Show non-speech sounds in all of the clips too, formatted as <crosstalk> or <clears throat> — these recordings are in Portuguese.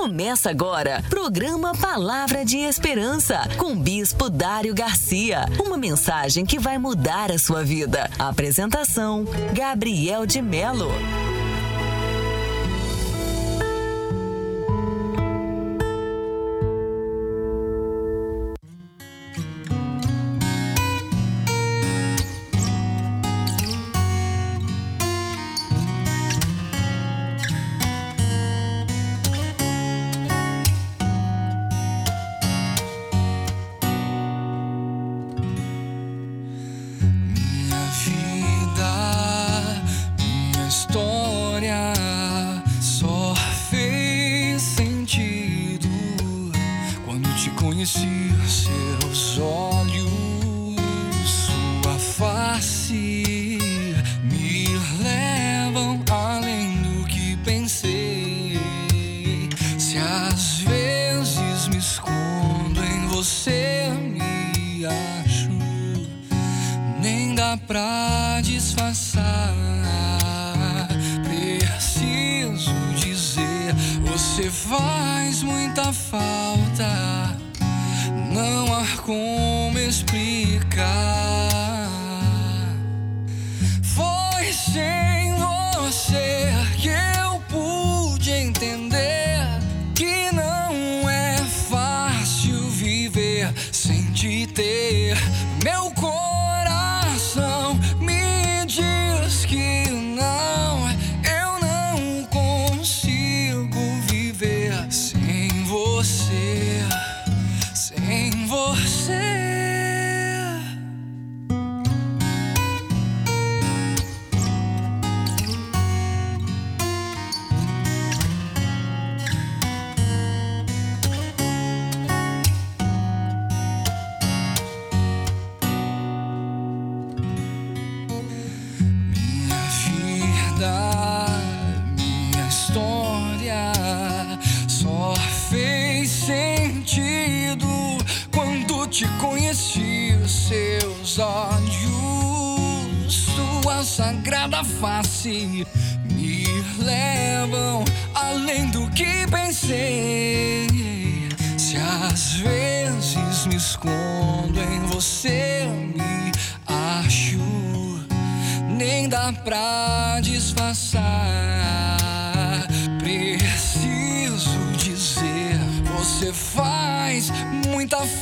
Começa agora, programa Palavra de Esperança, com Bispo Dário Garcia. Uma mensagem que vai mudar a sua vida. Apresentação: Gabriel de Melo. Face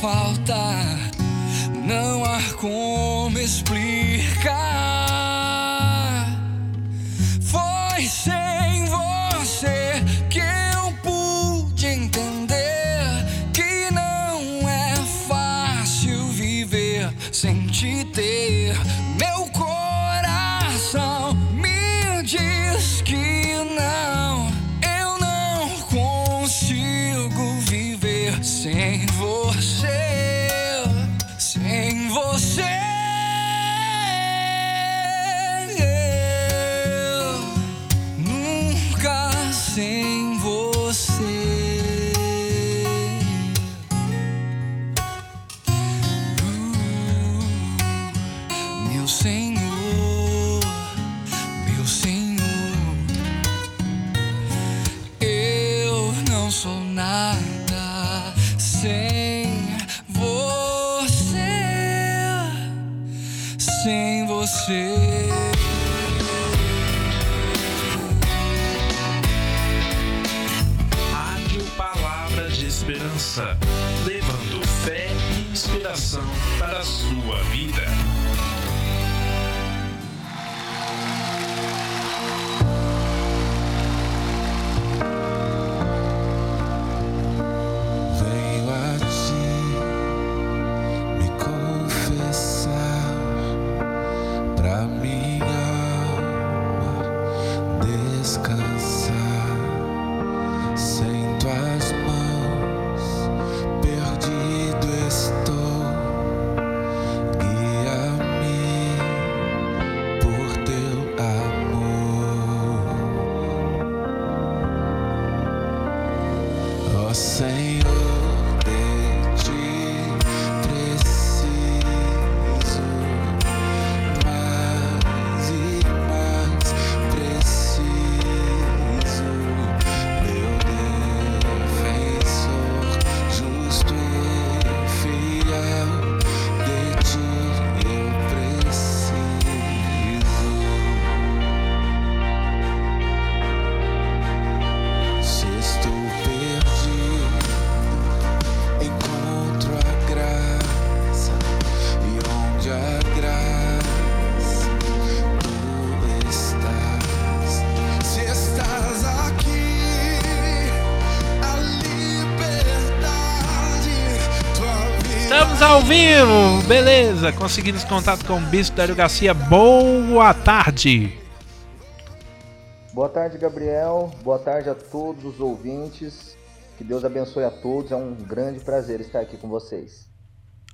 falta. Não há como explicar. Senhor. Beleza? Conseguimos contato com o Bispo Dário Garcia. Boa tarde. Boa tarde, Gabriel. Boa tarde a todos os ouvintes. Que Deus abençoe a todos. É um grande prazer estar aqui com vocês.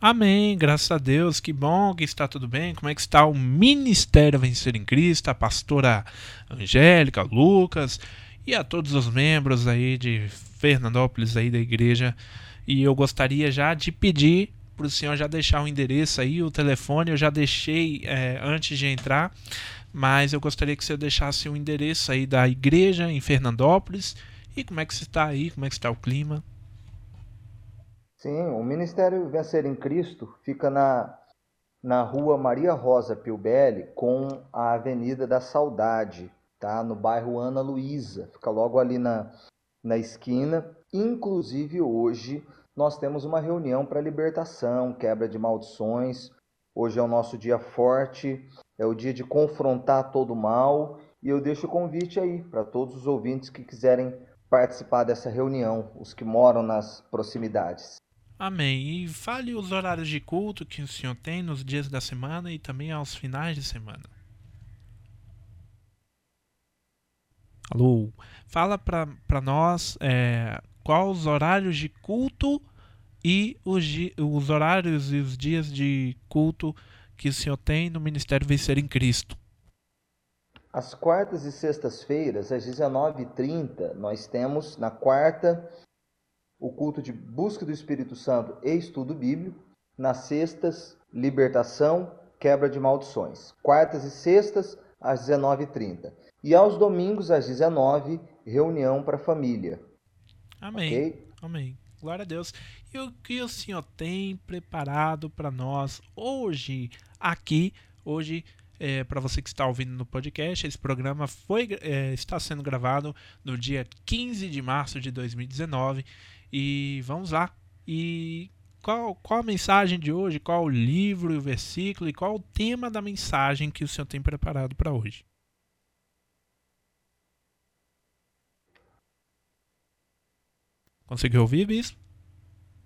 Amém, graças a Deus, que bom que está tudo bem. Como é que está o Ministério Vencer em Cristo, a pastora Angélica, Lucas e a todos os membros aí de Fernandópolis aí da igreja. E eu gostaria já de pedir para o senhor já deixar o endereço aí, o telefone, eu já deixei é, antes de entrar, mas eu gostaria que senhor deixasse o endereço aí da igreja em Fernandópolis e como é que está aí, como é que está o clima. Sim, o Ministério Vencer em Cristo fica na, na rua Maria Rosa Pilbelli com a Avenida da Saudade, tá? No bairro Ana Luísa, fica logo ali na, na esquina. Inclusive hoje nós temos uma reunião para libertação, quebra de maldições. Hoje é o nosso dia forte, é o dia de confrontar todo o mal. E eu deixo o convite aí para todos os ouvintes que quiserem participar dessa reunião, os que moram nas proximidades. Amém. E fale os horários de culto que o senhor tem nos dias da semana e também aos finais de semana. Alô? Fala para nós é, quais os horários de culto e os, os horários e os dias de culto que o senhor tem no Ministério Vencer em Cristo. Às quartas e sextas-feiras, às 19h30, nós temos na quarta o culto de busca do Espírito Santo e estudo bíblico. Nas sextas, libertação, quebra de maldições. Quartas e sextas, às 19h30. E aos domingos, às 19 reunião para a família. Amém. Okay? Amém. Glória a Deus. E o que o Senhor tem preparado para nós hoje, aqui, hoje, é, para você que está ouvindo no podcast, esse programa foi, é, está sendo gravado no dia 15 de março de 2019 e vamos lá. E qual, qual a mensagem de hoje? Qual o livro e o versículo? E qual o tema da mensagem que o Senhor tem preparado para hoje? Conseguiu ouvir, Bispo?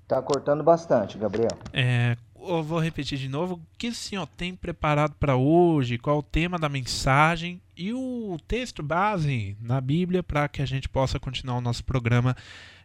Tá cortando bastante, Gabriel. É, eu vou repetir de novo. O que o senhor tem preparado para hoje? Qual o tema da mensagem e o texto base na Bíblia para que a gente possa continuar o nosso programa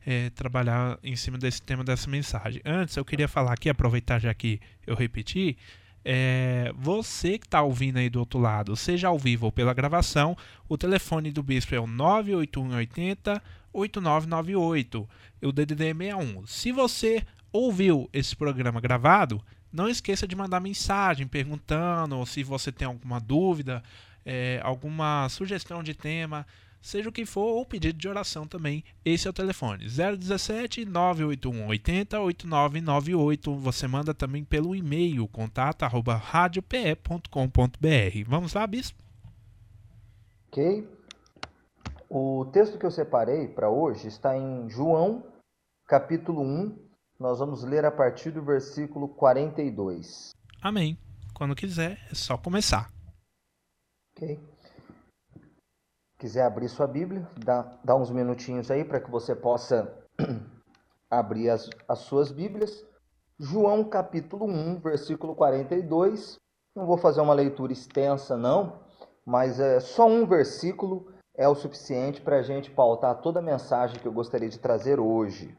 é, trabalhar em cima desse tema, dessa mensagem. Antes, eu queria falar aqui, aproveitar já que eu repeti, é, você que está ouvindo aí do outro lado, seja ao vivo ou pela gravação, o telefone do Bispo é o 98180 8998, o DDD é 61. Se você ouviu esse programa gravado, não esqueça de mandar mensagem perguntando se você tem alguma dúvida, é, alguma sugestão de tema, seja o que for, ou pedido de oração também. Esse é o telefone: 017 981 80 8998. Você manda também pelo e-mail contato@radiope.com.br. Vamos lá, bispo? OK. O texto que eu separei para hoje está em João, capítulo 1. Nós vamos ler a partir do versículo 42. Amém. Quando quiser, é só começar. OK quiser abrir sua Bíblia, dá, dá uns minutinhos aí para que você possa <clears throat> abrir as, as suas Bíblias. João capítulo 1, versículo 42. Não vou fazer uma leitura extensa, não, mas é só um versículo é o suficiente para a gente pautar toda a mensagem que eu gostaria de trazer hoje.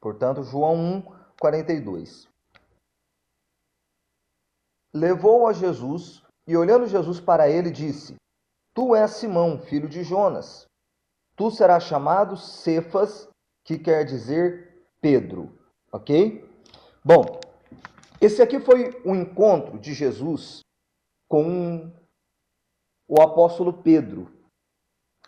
Portanto, João 1, 42. Levou a Jesus e, olhando Jesus para ele, disse: Tu és Simão, filho de Jonas. Tu serás chamado Cefas, que quer dizer Pedro. Ok? Bom, esse aqui foi o um encontro de Jesus com o apóstolo Pedro.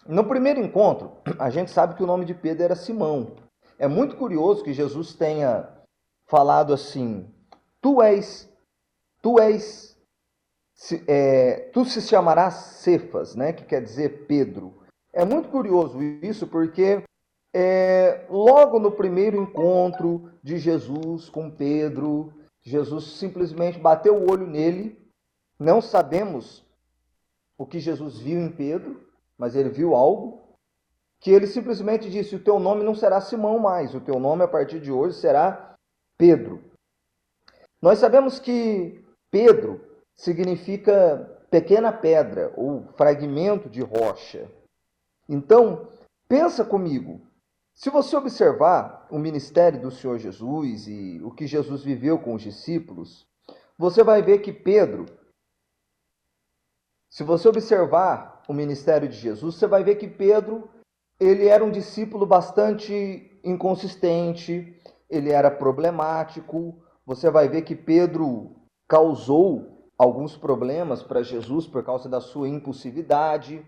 No primeiro encontro, a gente sabe que o nome de Pedro era Simão. É muito curioso que Jesus tenha falado assim: Tu és, tu és se, é, tu se chamarás Cefas, né, que quer dizer Pedro. É muito curioso isso, porque é, logo no primeiro encontro de Jesus com Pedro, Jesus simplesmente bateu o olho nele. Não sabemos o que Jesus viu em Pedro, mas ele viu algo. Que ele simplesmente disse: O teu nome não será Simão mais, o teu nome a partir de hoje será Pedro. Nós sabemos que Pedro significa pequena pedra ou fragmento de rocha. Então, pensa comigo. Se você observar o ministério do Senhor Jesus e o que Jesus viveu com os discípulos, você vai ver que Pedro, se você observar o ministério de Jesus, você vai ver que Pedro, ele era um discípulo bastante inconsistente, ele era problemático. Você vai ver que Pedro causou alguns problemas para Jesus por causa da sua impulsividade.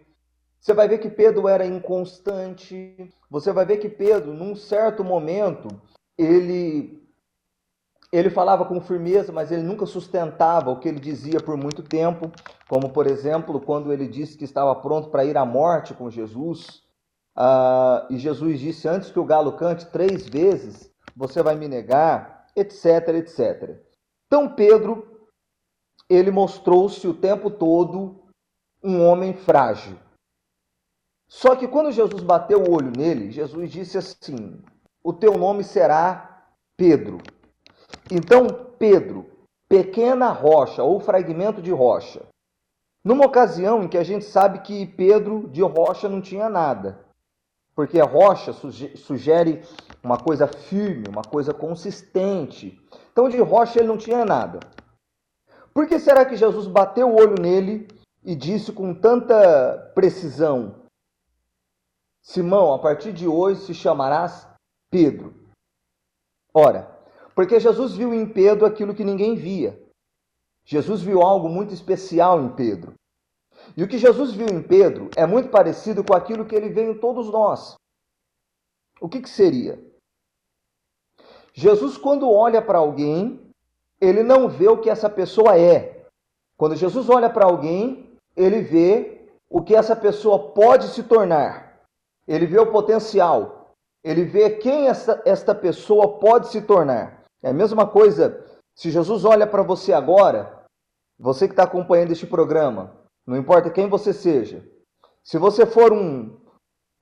Você vai ver que Pedro era inconstante. Você vai ver que Pedro, num certo momento, ele ele falava com firmeza, mas ele nunca sustentava o que ele dizia por muito tempo, como por exemplo, quando ele disse que estava pronto para ir à morte com Jesus, uh, e Jesus disse: Antes que o galo cante três vezes, você vai me negar, etc, etc. Então Pedro, ele mostrou-se o tempo todo um homem frágil. Só que quando Jesus bateu o olho nele, Jesus disse assim: O teu nome será Pedro. Então, Pedro, pequena rocha ou fragmento de rocha. Numa ocasião em que a gente sabe que Pedro de rocha não tinha nada, porque a rocha sugere uma coisa firme, uma coisa consistente. Então, de rocha ele não tinha nada. Por que será que Jesus bateu o olho nele e disse com tanta precisão: Simão, a partir de hoje se chamarás Pedro? Ora, porque Jesus viu em Pedro aquilo que ninguém via. Jesus viu algo muito especial em Pedro. E o que Jesus viu em Pedro é muito parecido com aquilo que ele vê em todos nós. O que, que seria? Jesus, quando olha para alguém, ele não vê o que essa pessoa é. Quando Jesus olha para alguém, ele vê o que essa pessoa pode se tornar. Ele vê o potencial. Ele vê quem essa, esta pessoa pode se tornar. É a mesma coisa se Jesus olha para você agora, você que está acompanhando este programa, não importa quem você seja. Se você for um,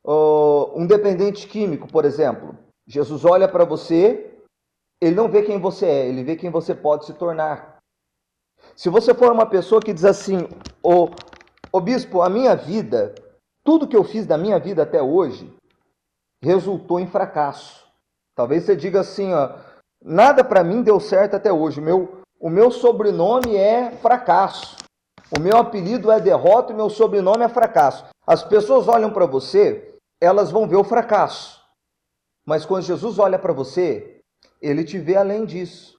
uh, um dependente químico, por exemplo, Jesus olha para você, ele não vê quem você é, ele vê quem você pode se tornar. Se você for uma pessoa que diz assim, ô, ô bispo, a minha vida, tudo que eu fiz da minha vida até hoje, resultou em fracasso. Talvez você diga assim, ó, Nada para mim deu certo até hoje. Meu, o meu sobrenome é fracasso. O meu apelido é derrota e meu sobrenome é fracasso. As pessoas olham para você, elas vão ver o fracasso. Mas quando Jesus olha para você, ele te vê além disso.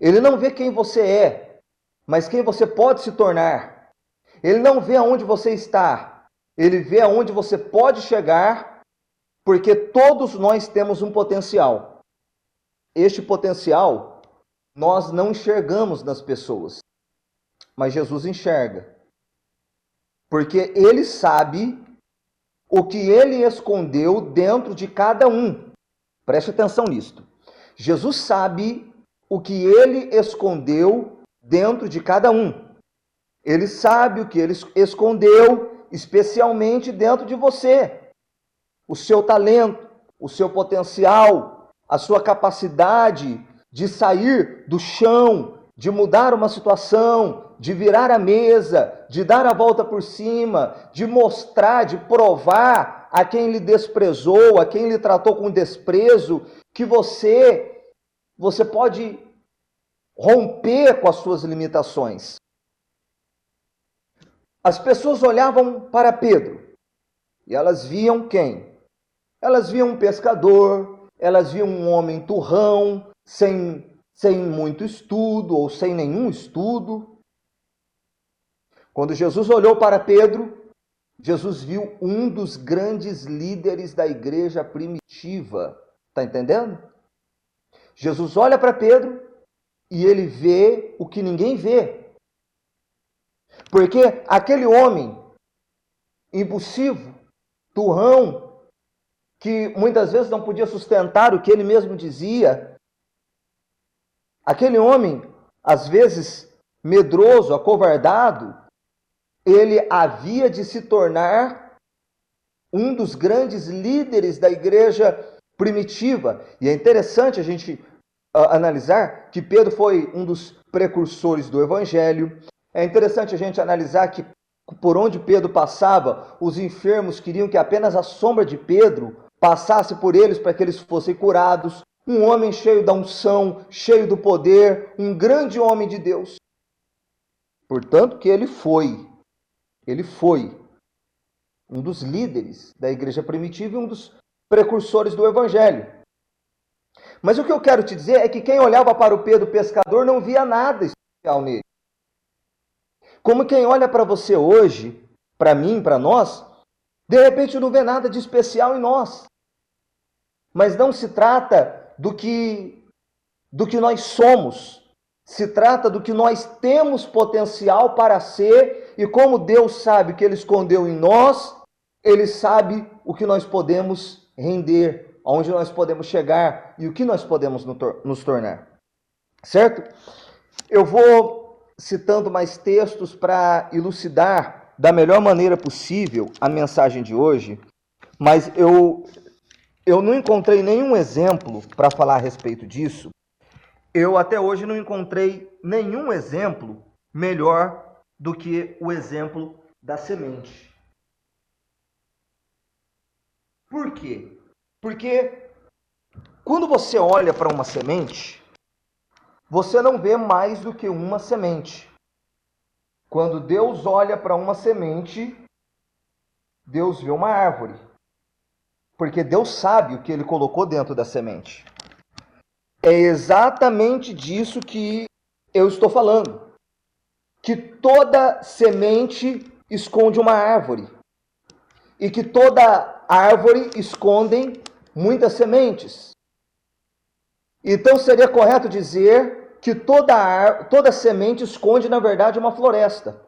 Ele não vê quem você é, mas quem você pode se tornar. Ele não vê aonde você está, ele vê aonde você pode chegar, porque todos nós temos um potencial este potencial nós não enxergamos nas pessoas, mas Jesus enxerga. Porque ele sabe o que ele escondeu dentro de cada um. Preste atenção nisto. Jesus sabe o que ele escondeu dentro de cada um. Ele sabe o que ele escondeu especialmente dentro de você. O seu talento, o seu potencial, a sua capacidade de sair do chão, de mudar uma situação, de virar a mesa, de dar a volta por cima, de mostrar, de provar a quem lhe desprezou, a quem lhe tratou com desprezo, que você você pode romper com as suas limitações. As pessoas olhavam para Pedro e elas viam quem? Elas viam um pescador, elas viam um homem turrão, sem, sem muito estudo ou sem nenhum estudo. Quando Jesus olhou para Pedro, Jesus viu um dos grandes líderes da igreja primitiva. Está entendendo? Jesus olha para Pedro e ele vê o que ninguém vê. Porque aquele homem impulsivo, turrão, que muitas vezes não podia sustentar o que ele mesmo dizia. Aquele homem, às vezes medroso, acovardado, ele havia de se tornar um dos grandes líderes da igreja primitiva. E é interessante a gente uh, analisar que Pedro foi um dos precursores do evangelho. É interessante a gente analisar que por onde Pedro passava, os enfermos queriam que apenas a sombra de Pedro passasse por eles para que eles fossem curados. Um homem cheio da unção, cheio do poder, um grande homem de Deus. Portanto, que ele foi, ele foi um dos líderes da igreja primitiva e um dos precursores do evangelho. Mas o que eu quero te dizer é que quem olhava para o Pedro pescador não via nada especial nele. Como quem olha para você hoje, para mim, para nós, de repente não vê nada de especial em nós. Mas não se trata do que do que nós somos. Se trata do que nós temos potencial para ser e como Deus sabe que ele escondeu em nós, ele sabe o que nós podemos render, aonde nós podemos chegar e o que nós podemos nos tornar. Certo? Eu vou citando mais textos para elucidar da melhor maneira possível a mensagem de hoje, mas eu eu não encontrei nenhum exemplo para falar a respeito disso. Eu até hoje não encontrei nenhum exemplo melhor do que o exemplo da semente. Por quê? Porque quando você olha para uma semente, você não vê mais do que uma semente. Quando Deus olha para uma semente, Deus vê uma árvore. Porque Deus sabe o que ele colocou dentro da semente. É exatamente disso que eu estou falando. Que toda semente esconde uma árvore. E que toda árvore escondem muitas sementes. Então seria correto dizer que toda, toda semente esconde, na verdade, uma floresta.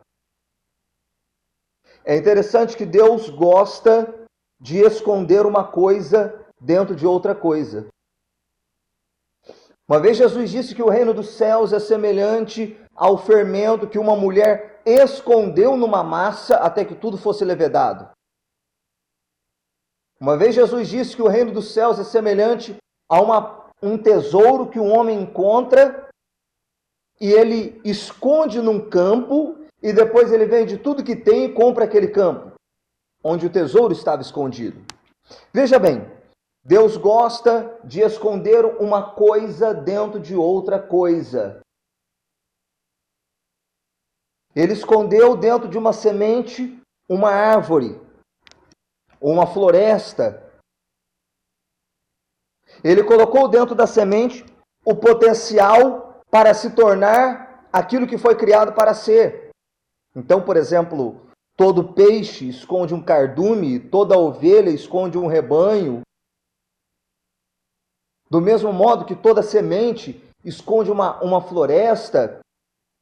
É interessante que Deus gosta de esconder uma coisa dentro de outra coisa. Uma vez Jesus disse que o reino dos céus é semelhante ao fermento que uma mulher escondeu numa massa até que tudo fosse levedado. Uma vez Jesus disse que o reino dos céus é semelhante a uma, um tesouro que um homem encontra e ele esconde num campo e depois ele vende tudo que tem e compra aquele campo onde o tesouro estava escondido. Veja bem, Deus gosta de esconder uma coisa dentro de outra coisa. Ele escondeu dentro de uma semente uma árvore uma floresta. Ele colocou dentro da semente o potencial para se tornar aquilo que foi criado para ser. Então, por exemplo, todo peixe esconde um cardume, toda ovelha esconde um rebanho. Do mesmo modo que toda semente esconde uma, uma floresta,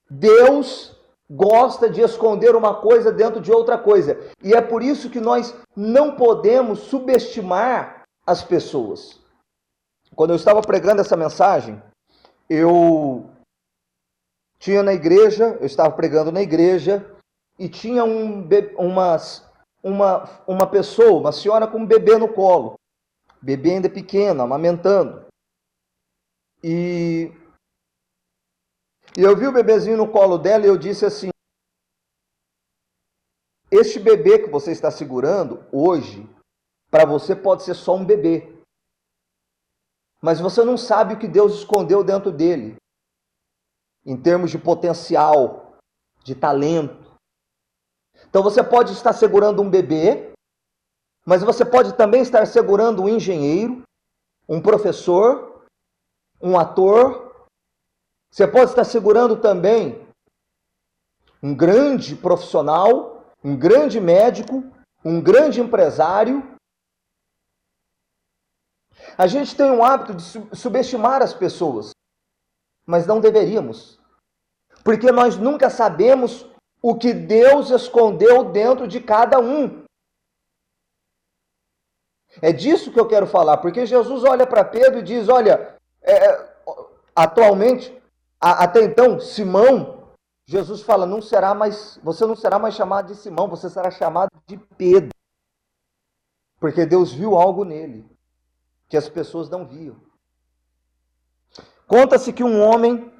Deus gosta de esconder uma coisa dentro de outra coisa. E é por isso que nós não podemos subestimar as pessoas. Quando eu estava pregando essa mensagem, eu tinha na igreja, eu estava pregando na igreja e tinha um, uma, uma, uma pessoa, uma senhora com um bebê no colo. Bebê ainda pequeno, amamentando. E e eu vi o bebezinho no colo dela e eu disse assim: Este bebê que você está segurando hoje, para você pode ser só um bebê. Mas você não sabe o que Deus escondeu dentro dele, em termos de potencial, de talento. Então você pode estar segurando um bebê, mas você pode também estar segurando um engenheiro, um professor, um ator, você pode estar segurando também um grande profissional, um grande médico, um grande empresário. A gente tem um hábito de subestimar as pessoas, mas não deveríamos, porque nós nunca sabemos o que Deus escondeu dentro de cada um. É disso que eu quero falar, porque Jesus olha para Pedro e diz: Olha, é, atualmente até então, Simão, Jesus fala, não será mais, você não será mais chamado de Simão, você será chamado de Pedro. Porque Deus viu algo nele que as pessoas não viam. Conta-se que um homem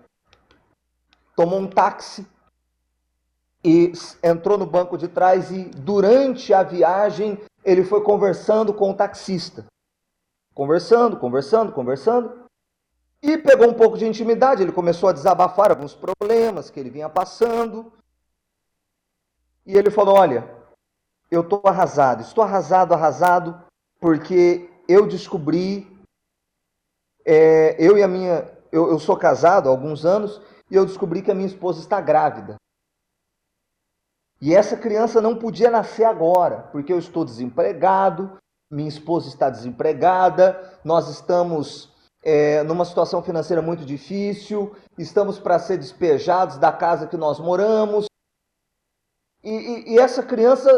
tomou um táxi e entrou no banco de trás e durante a viagem ele foi conversando com o taxista. Conversando, conversando, conversando. E pegou um pouco de intimidade, ele começou a desabafar alguns problemas que ele vinha passando. E ele falou: Olha, eu estou arrasado, estou arrasado, arrasado, porque eu descobri, é, eu e a minha, eu, eu sou casado há alguns anos, e eu descobri que a minha esposa está grávida. E essa criança não podia nascer agora, porque eu estou desempregado, minha esposa está desempregada, nós estamos é, numa situação financeira muito difícil, estamos para ser despejados da casa que nós moramos. E, e, e, essa criança,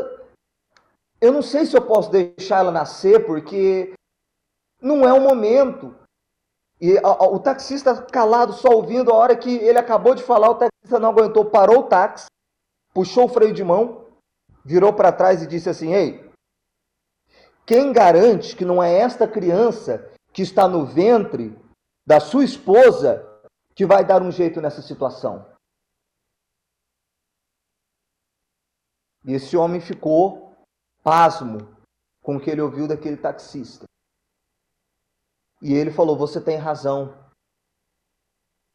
eu não sei se eu posso deixar ela nascer, porque não é o momento. E a, a, o taxista calado, só ouvindo, a hora que ele acabou de falar, o taxista não aguentou, parou o táxi puxou o freio de mão, virou para trás e disse assim: Ei, quem garante que não é esta criança que está no ventre da sua esposa que vai dar um jeito nessa situação? E esse homem ficou pasmo com o que ele ouviu daquele taxista. E ele falou: Você tem razão.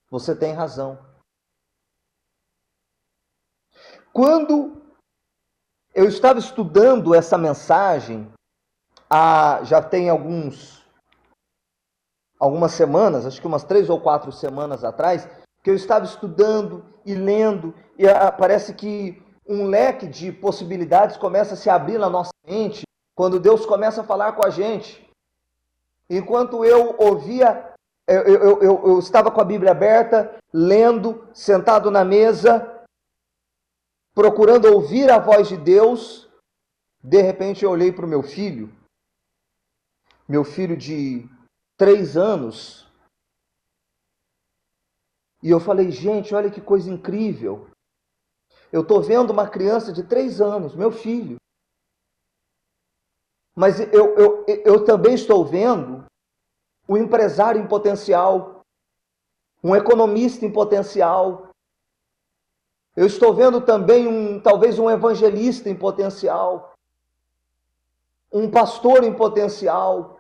Você tem razão. Quando eu estava estudando essa mensagem, há, já tem alguns algumas semanas, acho que umas três ou quatro semanas atrás, que eu estava estudando e lendo, e parece que um leque de possibilidades começa a se abrir na nossa mente quando Deus começa a falar com a gente. Enquanto eu ouvia, eu, eu, eu, eu estava com a Bíblia aberta, lendo, sentado na mesa, procurando ouvir a voz de Deus, de repente eu olhei para o meu filho, meu filho de três anos, e eu falei, gente, olha que coisa incrível. Eu estou vendo uma criança de três anos, meu filho. Mas eu, eu, eu também estou vendo um empresário em potencial, um economista em potencial, eu estou vendo também um, talvez um evangelista em potencial, um pastor em potencial,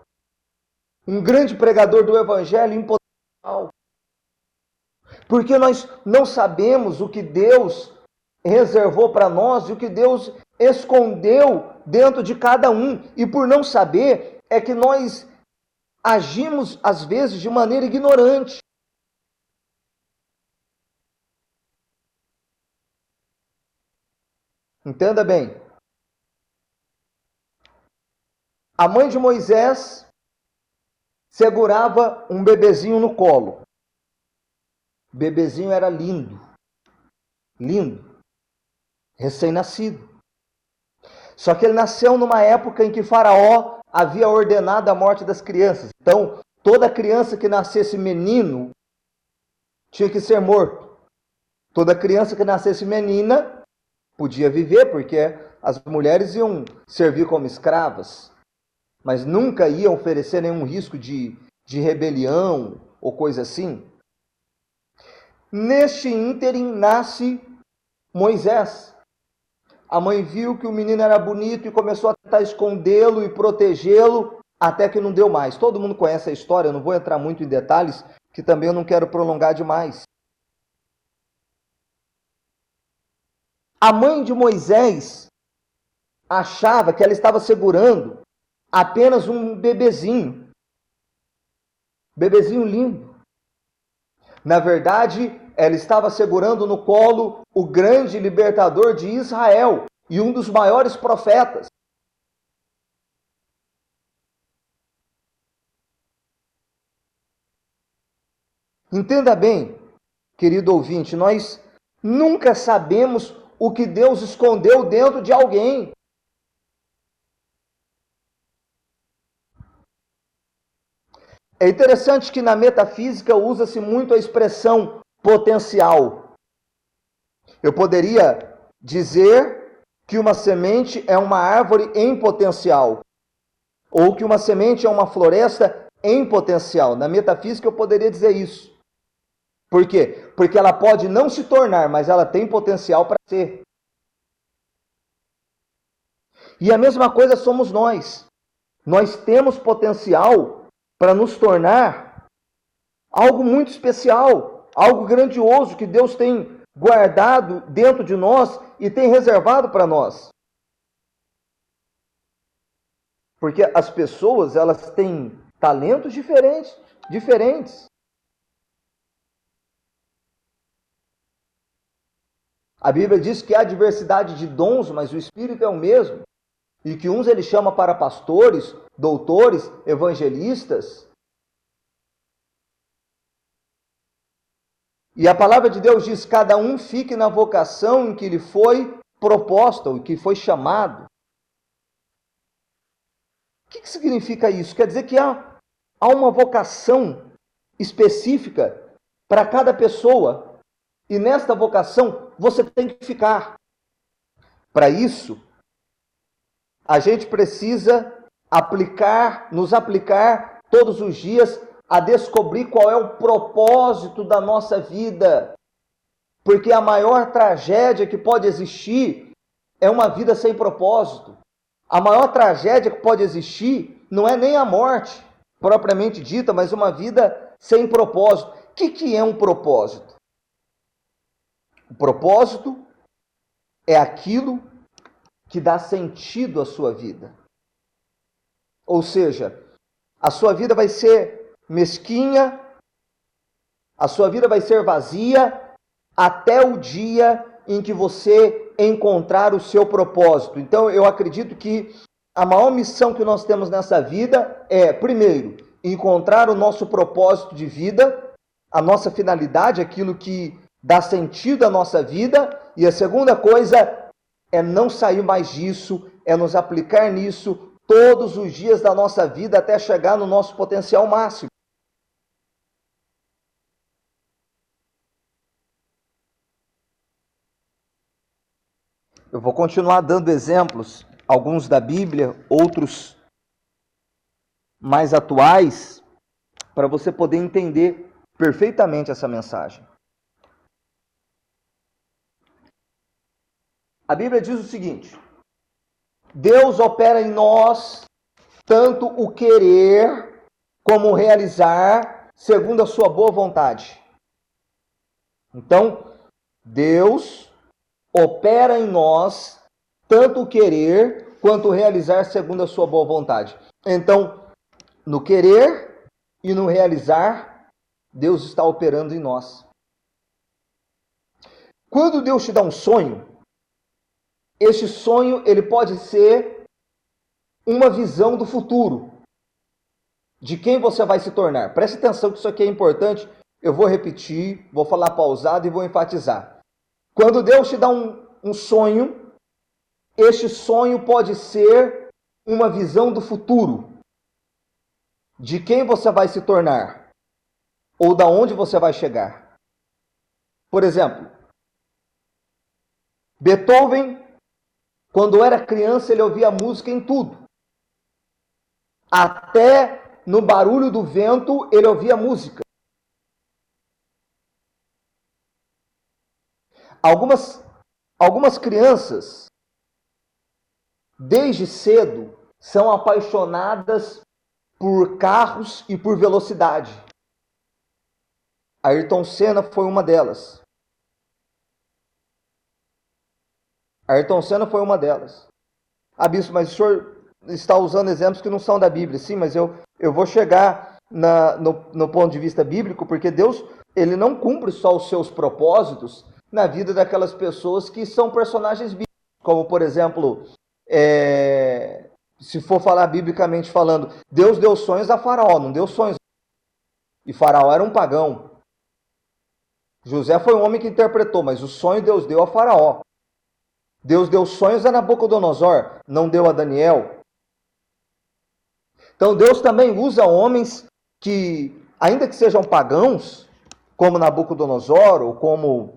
um grande pregador do evangelho em potencial. Porque nós não sabemos o que Deus reservou para nós e o que Deus escondeu dentro de cada um. E por não saber, é que nós agimos às vezes de maneira ignorante. Entenda bem. A mãe de Moisés segurava um bebezinho no colo. O bebezinho era lindo. Lindo. Recém-nascido. Só que ele nasceu numa época em que Faraó havia ordenado a morte das crianças. Então, toda criança que nascesse menino tinha que ser morto. Toda criança que nascesse menina podia viver, porque as mulheres iam servir como escravas, mas nunca iam oferecer nenhum risco de, de rebelião ou coisa assim. Neste ínterim nasce Moisés. A mãe viu que o menino era bonito e começou a tentar escondê-lo e protegê-lo, até que não deu mais. Todo mundo conhece a história, eu não vou entrar muito em detalhes, que também eu não quero prolongar demais. A mãe de Moisés achava que ela estava segurando apenas um bebezinho. Bebezinho lindo. Na verdade, ela estava segurando no colo o grande libertador de Israel e um dos maiores profetas. Entenda bem, querido ouvinte, nós nunca sabemos o que Deus escondeu dentro de alguém. É interessante que na metafísica usa-se muito a expressão potencial. Eu poderia dizer que uma semente é uma árvore em potencial, ou que uma semente é uma floresta em potencial. Na metafísica eu poderia dizer isso. Por quê? Porque ela pode não se tornar, mas ela tem potencial para ser. E a mesma coisa somos nós. Nós temos potencial para nos tornar algo muito especial, algo grandioso que Deus tem guardado dentro de nós e tem reservado para nós. Porque as pessoas, elas têm talentos diferentes, diferentes. A Bíblia diz que há diversidade de dons, mas o Espírito é o mesmo. E que uns ele chama para pastores, doutores, evangelistas. E a palavra de Deus diz: cada um fique na vocação em que lhe foi proposta, ou que foi chamado. O que, que significa isso? Quer dizer que há, há uma vocação específica para cada pessoa, e nesta vocação você tem que ficar. Para isso, a gente precisa aplicar, nos aplicar todos os dias a descobrir qual é o propósito da nossa vida. Porque a maior tragédia que pode existir é uma vida sem propósito. A maior tragédia que pode existir não é nem a morte propriamente dita, mas uma vida sem propósito. O que, que é um propósito? O propósito é aquilo que dá sentido à sua vida. Ou seja, a sua vida vai ser mesquinha, a sua vida vai ser vazia até o dia em que você encontrar o seu propósito. Então, eu acredito que a maior missão que nós temos nessa vida é, primeiro, encontrar o nosso propósito de vida, a nossa finalidade, aquilo que dá sentido à nossa vida, e a segunda coisa é não sair mais disso, é nos aplicar nisso todos os dias da nossa vida até chegar no nosso potencial máximo. Eu vou continuar dando exemplos, alguns da Bíblia, outros mais atuais, para você poder entender perfeitamente essa mensagem. A Bíblia diz o seguinte: Deus opera em nós tanto o querer como o realizar segundo a sua boa vontade. Então, Deus opera em nós tanto o querer quanto o realizar segundo a sua boa vontade. Então, no querer e no realizar, Deus está operando em nós. Quando Deus te dá um sonho, este sonho ele pode ser uma visão do futuro, de quem você vai se tornar. Preste atenção que isso aqui é importante. Eu vou repetir, vou falar pausado e vou enfatizar. Quando Deus te dá um, um sonho, este sonho pode ser uma visão do futuro, de quem você vai se tornar ou da onde você vai chegar. Por exemplo, Beethoven quando era criança, ele ouvia música em tudo. Até no barulho do vento, ele ouvia música. Algumas, algumas crianças, desde cedo, são apaixonadas por carros e por velocidade. Ayrton Senna foi uma delas. Ayrton Senna foi uma delas. Ah, bispo, mas o senhor está usando exemplos que não são da Bíblia. Sim, mas eu, eu vou chegar na, no, no ponto de vista bíblico, porque Deus ele não cumpre só os seus propósitos na vida daquelas pessoas que são personagens bíblicos, como por exemplo, é, se for falar biblicamente falando, Deus deu sonhos a Faraó, não deu sonhos. E Faraó era um pagão. José foi um homem que interpretou, mas o sonho Deus deu a Faraó. Deus deu sonhos a Nabucodonosor, não deu a Daniel. Então Deus também usa homens que, ainda que sejam pagãos, como Nabucodonosor ou como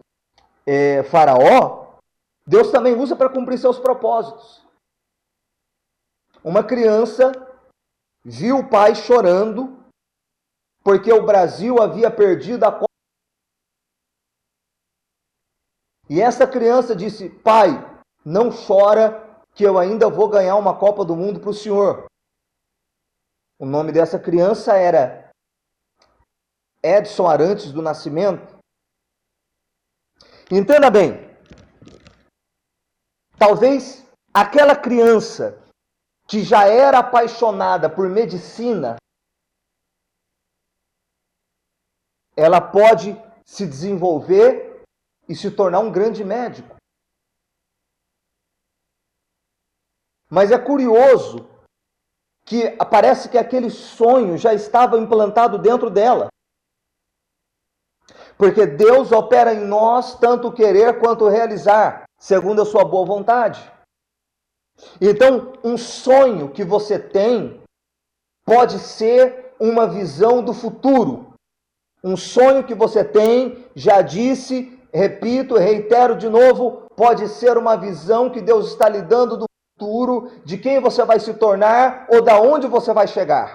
é, Faraó, Deus também usa para cumprir seus propósitos. Uma criança viu o pai chorando porque o Brasil havia perdido a E essa criança disse: Pai, não chora, que eu ainda vou ganhar uma Copa do Mundo para o senhor. O nome dessa criança era Edson Arantes do Nascimento. Entenda bem, talvez aquela criança que já era apaixonada por medicina, ela pode se desenvolver e se tornar um grande médico. Mas é curioso que parece que aquele sonho já estava implantado dentro dela. Porque Deus opera em nós tanto querer quanto realizar, segundo a sua boa vontade. Então, um sonho que você tem pode ser uma visão do futuro. Um sonho que você tem, já disse, repito, reitero de novo, pode ser uma visão que Deus está lhe dando do futuro, de quem você vai se tornar ou da onde você vai chegar.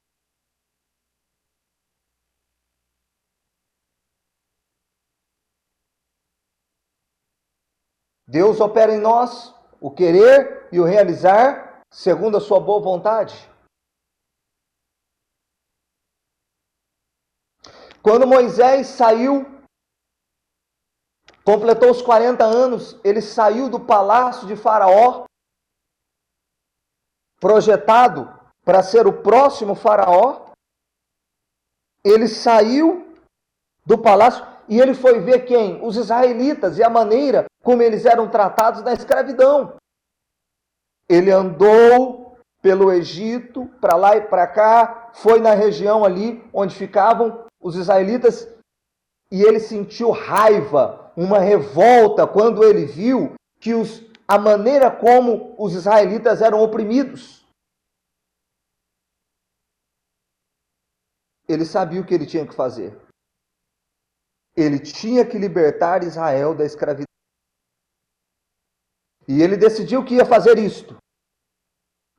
Deus opera em nós o querer e o realizar segundo a sua boa vontade. Quando Moisés saiu, completou os 40 anos, ele saiu do palácio de Faraó, projetado para ser o próximo Faraó. Ele saiu do palácio e ele foi ver quem? Os israelitas e a maneira como eles eram tratados na escravidão. Ele andou pelo Egito, para lá e para cá, foi na região ali onde ficavam os israelitas e ele sentiu raiva, uma revolta quando ele viu que os, a maneira como os israelitas eram oprimidos. Ele sabia o que ele tinha que fazer. Ele tinha que libertar Israel da escravidão. E ele decidiu que ia fazer isto,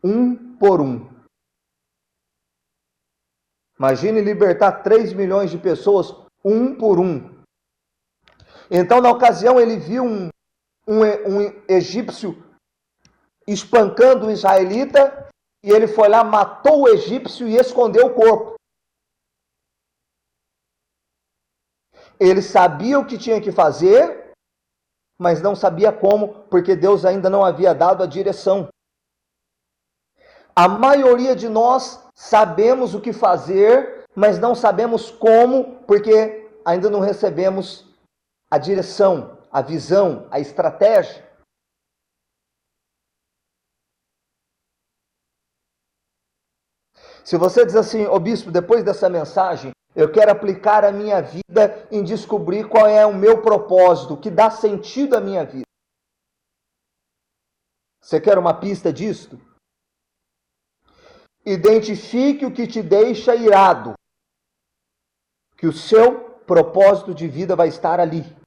um por um. Imagine libertar 3 milhões de pessoas, um por um. Então, na ocasião, ele viu um, um, um egípcio espancando o israelita, e ele foi lá, matou o egípcio e escondeu o corpo. Ele sabia o que tinha que fazer, mas não sabia como, porque Deus ainda não havia dado a direção. A maioria de nós sabemos o que fazer, mas não sabemos como, porque ainda não recebemos a direção, a visão, a estratégia. Se você diz assim, ô bispo, depois dessa mensagem, eu quero aplicar a minha vida em descobrir qual é o meu propósito, que dá sentido à minha vida. Você quer uma pista disto? Identifique o que te deixa irado, que o seu propósito de vida vai estar ali.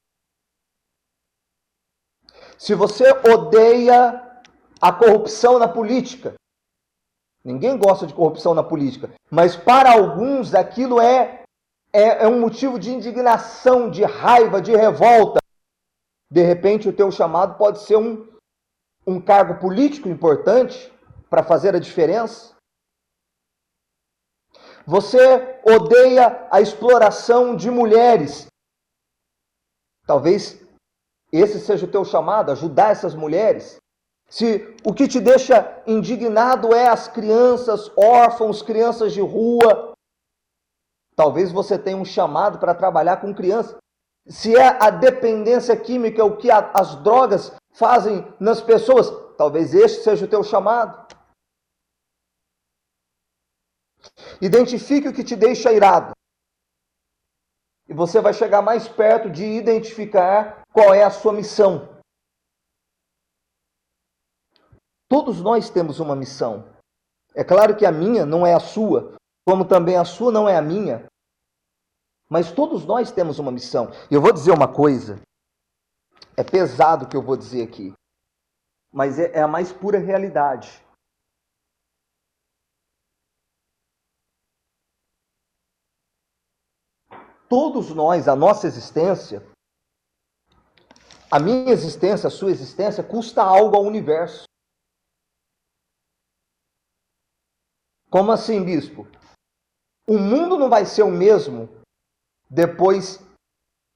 Se você odeia a corrupção na política, Ninguém gosta de corrupção na política. Mas para alguns aquilo é, é, é um motivo de indignação, de raiva, de revolta. De repente, o teu chamado pode ser um, um cargo político importante para fazer a diferença. Você odeia a exploração de mulheres. Talvez esse seja o teu chamado, ajudar essas mulheres. Se o que te deixa indignado é as crianças órfãos, crianças de rua, talvez você tenha um chamado para trabalhar com crianças. Se é a dependência química, o que a, as drogas fazem nas pessoas, talvez este seja o teu chamado. Identifique o que te deixa irado. E você vai chegar mais perto de identificar qual é a sua missão. Todos nós temos uma missão. É claro que a minha não é a sua, como também a sua não é a minha. Mas todos nós temos uma missão. E eu vou dizer uma coisa. É pesado o que eu vou dizer aqui. Mas é, é a mais pura realidade. Todos nós, a nossa existência, A minha existência, a sua existência, custa algo ao universo. Como assim, bispo? O mundo não vai ser o mesmo depois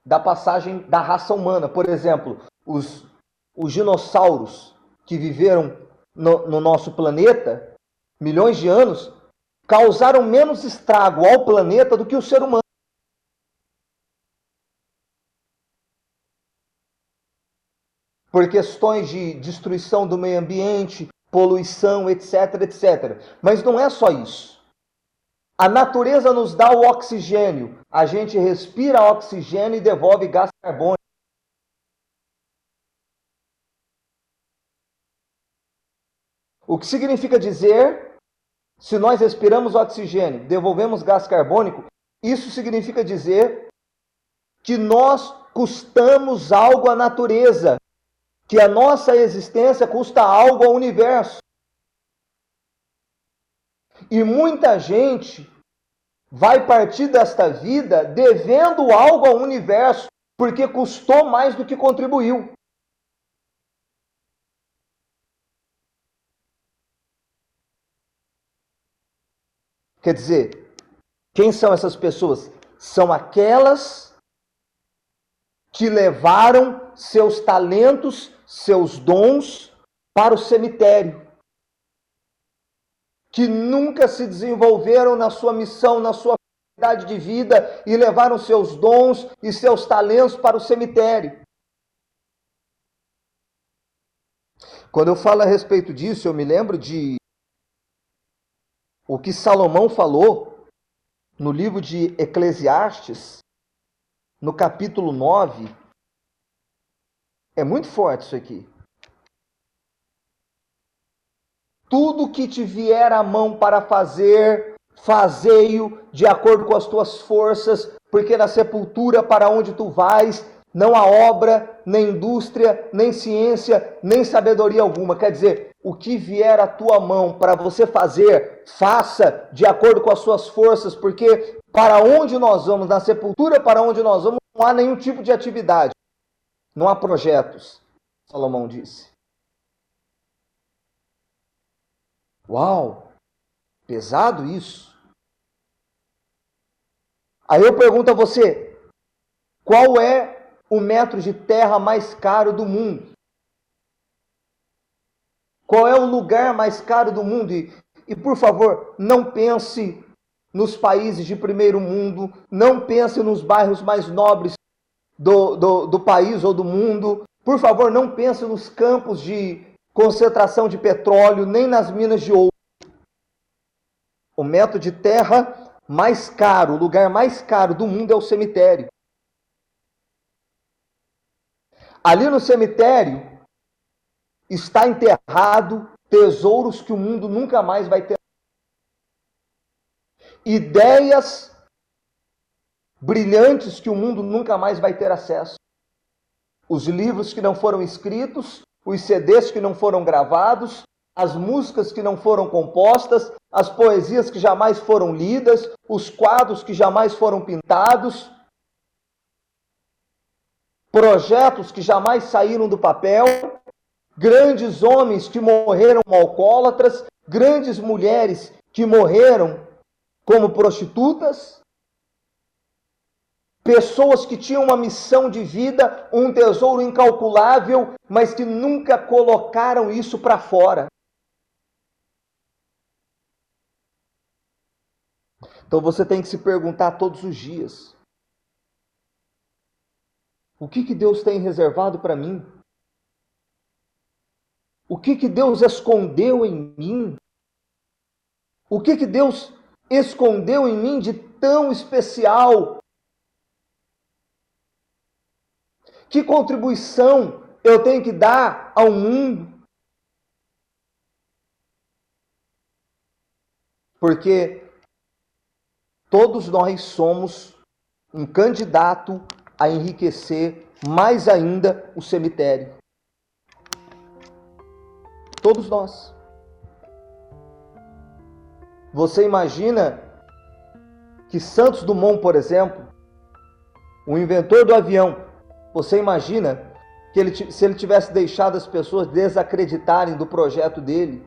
da passagem da raça humana. Por exemplo, os, os dinossauros que viveram no, no nosso planeta, milhões de anos, causaram menos estrago ao planeta do que o ser humano. Por questões de destruição do meio ambiente, poluição, etc, etc. Mas não é só isso. A natureza nos dá o oxigênio. A gente respira oxigênio e devolve gás carbônico. O que significa dizer, se nós respiramos oxigênio, devolvemos gás carbônico, isso significa dizer que nós custamos algo à natureza que a nossa existência custa algo ao universo. E muita gente vai partir desta vida devendo algo ao universo, porque custou mais do que contribuiu. Quer dizer, quem são essas pessoas? São aquelas que levaram seus talentos seus dons para o cemitério, que nunca se desenvolveram na sua missão, na sua qualidade de vida e levaram seus dons e seus talentos para o cemitério. Quando eu falo a respeito disso, eu me lembro de o que Salomão falou no livro de Eclesiastes, no capítulo 9, é muito forte isso aqui. Tudo que te vier à mão para fazer, fazei-o de acordo com as tuas forças, porque na sepultura para onde tu vais, não há obra, nem indústria, nem ciência, nem sabedoria alguma. Quer dizer, o que vier à tua mão para você fazer, faça de acordo com as suas forças, porque para onde nós vamos, na sepultura para onde nós vamos, não há nenhum tipo de atividade. Não há projetos, Salomão disse. Uau! Pesado isso. Aí eu pergunto a você: qual é o metro de terra mais caro do mundo? Qual é o lugar mais caro do mundo? E, e por favor, não pense nos países de primeiro mundo, não pense nos bairros mais nobres do, do, do país ou do mundo. Por favor, não pense nos campos de concentração de petróleo, nem nas minas de ouro. O metro de terra mais caro, o lugar mais caro do mundo é o cemitério. Ali no cemitério está enterrado tesouros que o mundo nunca mais vai ter. Ideias brilhantes que o mundo nunca mais vai ter acesso. Os livros que não foram escritos, os CDs que não foram gravados, as músicas que não foram compostas, as poesias que jamais foram lidas, os quadros que jamais foram pintados, projetos que jamais saíram do papel, grandes homens que morreram alcoólatras, grandes mulheres que morreram como prostitutas, Pessoas que tinham uma missão de vida, um tesouro incalculável, mas que nunca colocaram isso para fora. Então você tem que se perguntar todos os dias: o que, que Deus tem reservado para mim? O que, que Deus escondeu em mim? O que, que Deus escondeu em mim de tão especial Que contribuição eu tenho que dar ao mundo? Porque todos nós somos um candidato a enriquecer mais ainda o cemitério. Todos nós. Você imagina que Santos Dumont, por exemplo, o inventor do avião, você imagina que ele, se ele tivesse deixado as pessoas desacreditarem do projeto dele,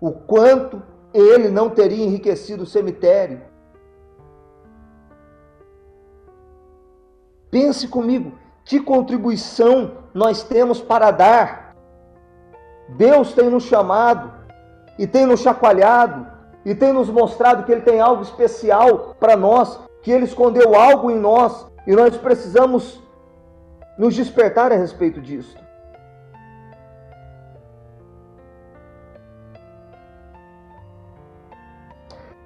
o quanto ele não teria enriquecido o cemitério. Pense comigo, que contribuição nós temos para dar. Deus tem nos chamado e tem nos chacoalhado e tem nos mostrado que Ele tem algo especial para nós, que Ele escondeu algo em nós e nós precisamos nos despertar a respeito disso.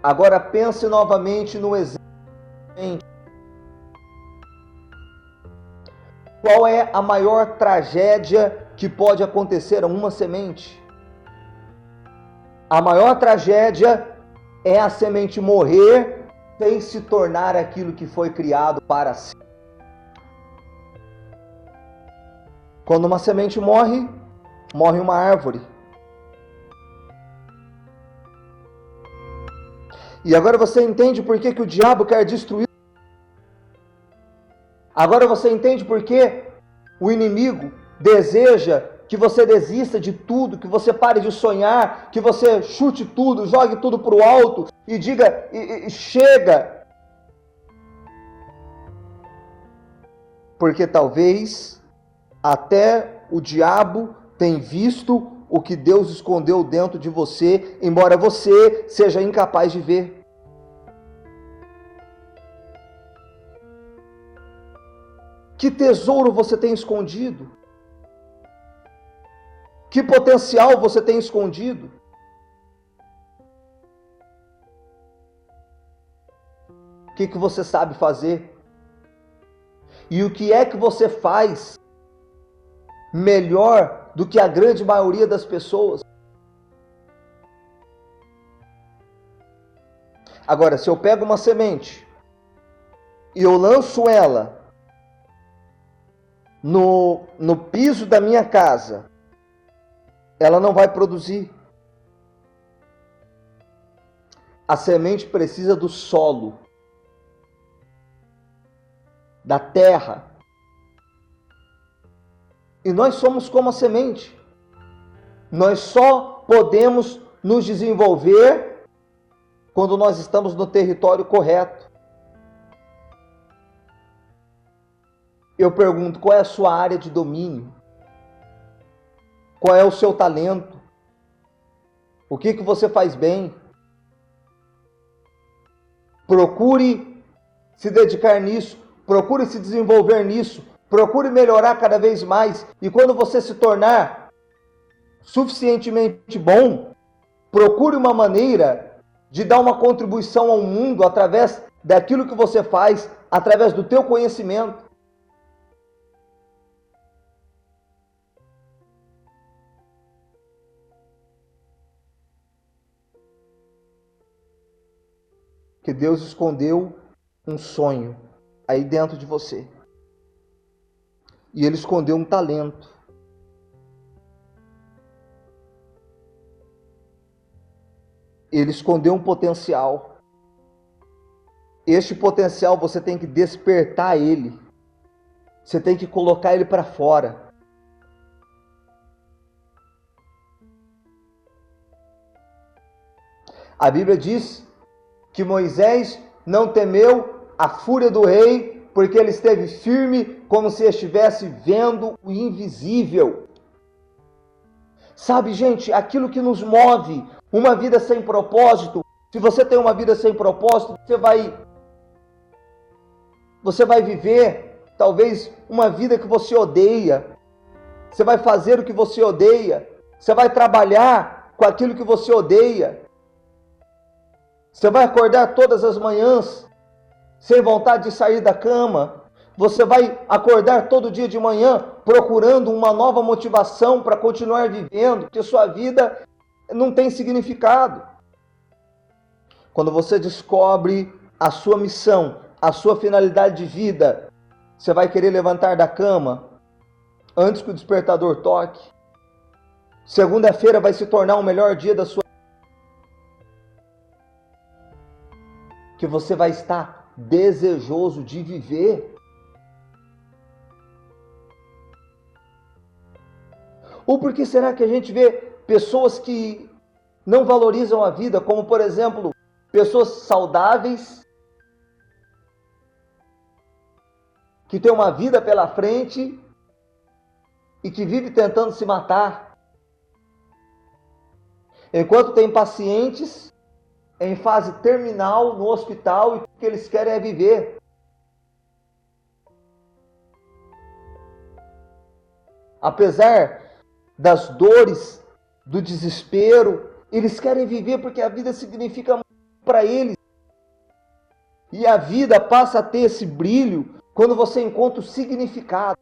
Agora pense novamente no exemplo. Qual é a maior tragédia que pode acontecer a uma semente? A maior tragédia é a semente morrer sem se tornar aquilo que foi criado para si. Quando uma semente morre, morre uma árvore. E agora você entende por que, que o diabo quer destruir. Agora você entende por que o inimigo deseja que você desista de tudo, que você pare de sonhar, que você chute tudo, jogue tudo para o alto e diga: e, e, chega. Porque talvez até o diabo tem visto o que Deus escondeu dentro de você, embora você seja incapaz de ver. Que tesouro você tem escondido? Que potencial você tem escondido? Que, que você sabe fazer? E o que é que você faz melhor do que a grande maioria das pessoas. Agora, se eu pego uma semente e eu lanço ela no, no piso da minha casa, ela não vai produzir. A semente precisa do solo, da terra, e nós somos como a semente. Nós só podemos nos desenvolver quando nós estamos no território correto. Eu pergunto: qual é a sua área de domínio? Qual é o seu talento? O que, que você faz bem? Procure se dedicar nisso, procure se desenvolver nisso, Procure melhorar cada vez mais. E quando você se tornar suficientemente bom, procure uma maneira de dar uma contribuição ao mundo através daquilo que você faz, através do teu conhecimento. Que Deus escondeu um sonho aí dentro de você e ele escondeu um talento. Ele escondeu um potencial. Este potencial você tem que despertar ele. Você tem que colocar ele para fora. A Bíblia diz que Moisés não temeu a fúria do rei porque ele esteve firme como se estivesse vendo o invisível. Sabe, gente, aquilo que nos move, uma vida sem propósito. Se você tem uma vida sem propósito, você vai você vai viver talvez uma vida que você odeia. Você vai fazer o que você odeia. Você vai trabalhar com aquilo que você odeia. Você vai acordar todas as manhãs sem vontade de sair da cama. Você vai acordar todo dia de manhã procurando uma nova motivação para continuar vivendo, porque sua vida não tem significado. Quando você descobre a sua missão, a sua finalidade de vida, você vai querer levantar da cama antes que o despertador toque. Segunda-feira vai se tornar o melhor dia da sua que você vai estar desejoso de viver. Ou por que será que a gente vê pessoas que não valorizam a vida, como por exemplo, pessoas saudáveis, que têm uma vida pela frente e que vive tentando se matar? Enquanto tem pacientes em fase terminal no hospital e o que eles querem é viver. Apesar das dores, do desespero, eles querem viver porque a vida significa para eles. E a vida passa a ter esse brilho quando você encontra o significado.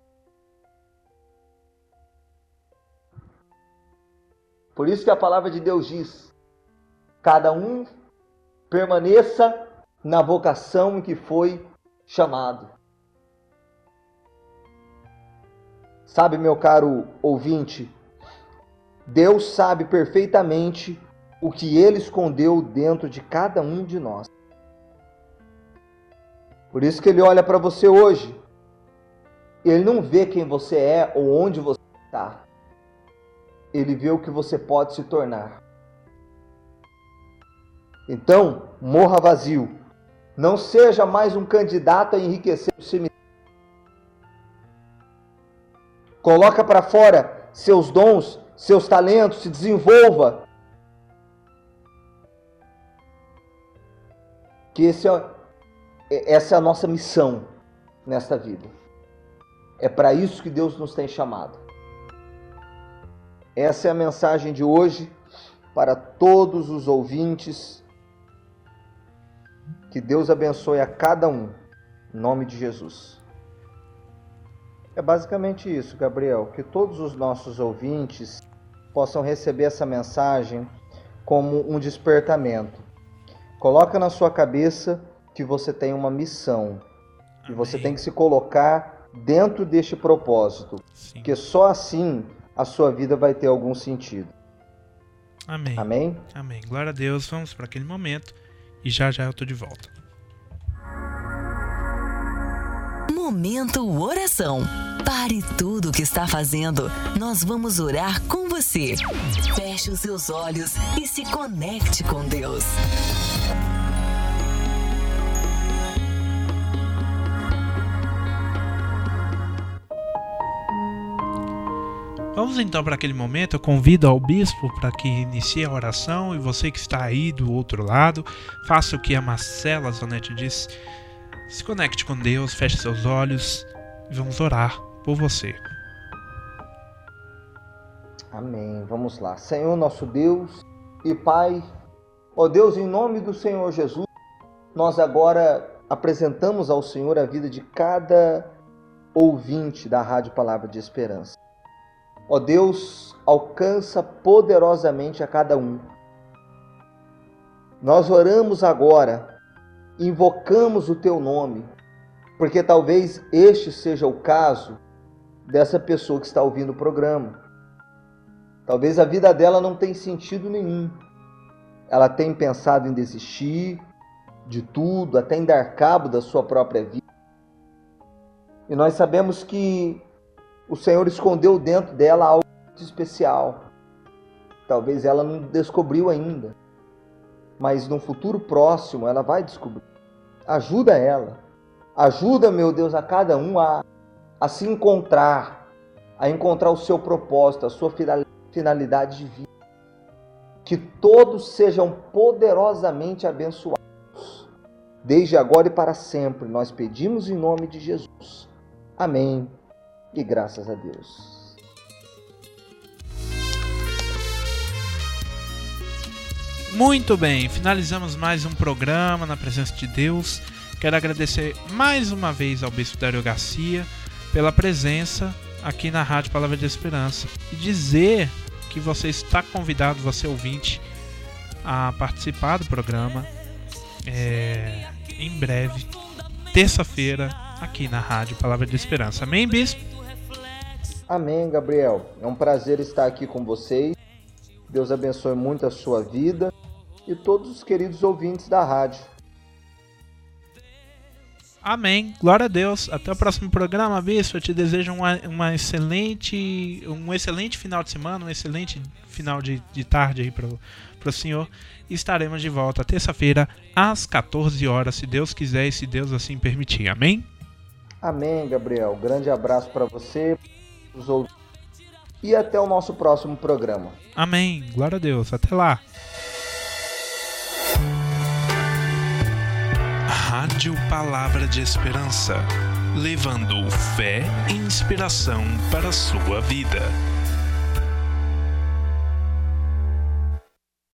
Por isso que a palavra de Deus diz: cada um permaneça na vocação em que foi chamado. Sabe, meu caro ouvinte, Deus sabe perfeitamente o que ele escondeu dentro de cada um de nós. Por isso que ele olha para você hoje. Ele não vê quem você é ou onde você está. Ele vê o que você pode se tornar. Então, morra vazio. Não seja mais um candidato a enriquecer o cemitério. Coloca para fora seus dons seus talentos, se desenvolva. Que esse é, essa é a nossa missão nesta vida. É para isso que Deus nos tem chamado. Essa é a mensagem de hoje para todos os ouvintes. Que Deus abençoe a cada um. Em nome de Jesus. É basicamente isso, Gabriel, que todos os nossos ouvintes possam receber essa mensagem como um despertamento. Coloca na sua cabeça que você tem uma missão, que você tem que se colocar dentro deste propósito, Sim. que só assim a sua vida vai ter algum sentido. Amém. Amém. Amém. Glória a Deus. Vamos para aquele momento e já já eu tô de volta. Momento Oração. Pare tudo o que está fazendo. Nós vamos orar com você. Feche os seus olhos e se conecte com Deus. Vamos então para aquele momento. Eu convido ao bispo para que inicie a oração e você que está aí do outro lado, faça o que a Marcela Zanetti disse se conecte com Deus, feche seus olhos e vamos orar por você. Amém. Vamos lá. Senhor nosso Deus e Pai, ó Deus, em nome do Senhor Jesus, nós agora apresentamos ao Senhor a vida de cada ouvinte da Rádio Palavra de Esperança. Ó Deus, alcança poderosamente a cada um. Nós oramos agora invocamos o teu nome, porque talvez este seja o caso dessa pessoa que está ouvindo o programa. Talvez a vida dela não tenha sentido nenhum. Ela tem pensado em desistir de tudo, até em dar cabo da sua própria vida. E nós sabemos que o Senhor escondeu dentro dela algo especial. Talvez ela não descobriu ainda mas no futuro próximo ela vai descobrir. Ajuda ela. Ajuda, meu Deus, a cada um a, a se encontrar, a encontrar o seu propósito, a sua finalidade de vida. Que todos sejam poderosamente abençoados, desde agora e para sempre. Nós pedimos em nome de Jesus. Amém. E graças a Deus. Muito bem, finalizamos mais um programa na presença de Deus. Quero agradecer mais uma vez ao Bispo Dário Garcia pela presença aqui na Rádio Palavra de Esperança e dizer que você está convidado, você ouvinte, a participar do programa é, em breve, terça-feira, aqui na Rádio Palavra de Esperança. Amém, Bispo? Amém, Gabriel. É um prazer estar aqui com vocês. Deus abençoe muito a sua vida e todos os queridos ouvintes da rádio. Amém. Glória a Deus. Até o próximo programa, Bispo. Eu te desejo uma, uma excelente, um excelente final de semana, um excelente final de, de tarde aí para o senhor. Estaremos de volta terça-feira às 14 horas, se Deus quiser e se Deus assim permitir. Amém? Amém, Gabriel. Grande abraço para você, os outros. E até o nosso próximo programa. Amém. Glória a Deus. Até lá. Rádio Palavra de Esperança, levando fé e inspiração para a sua vida.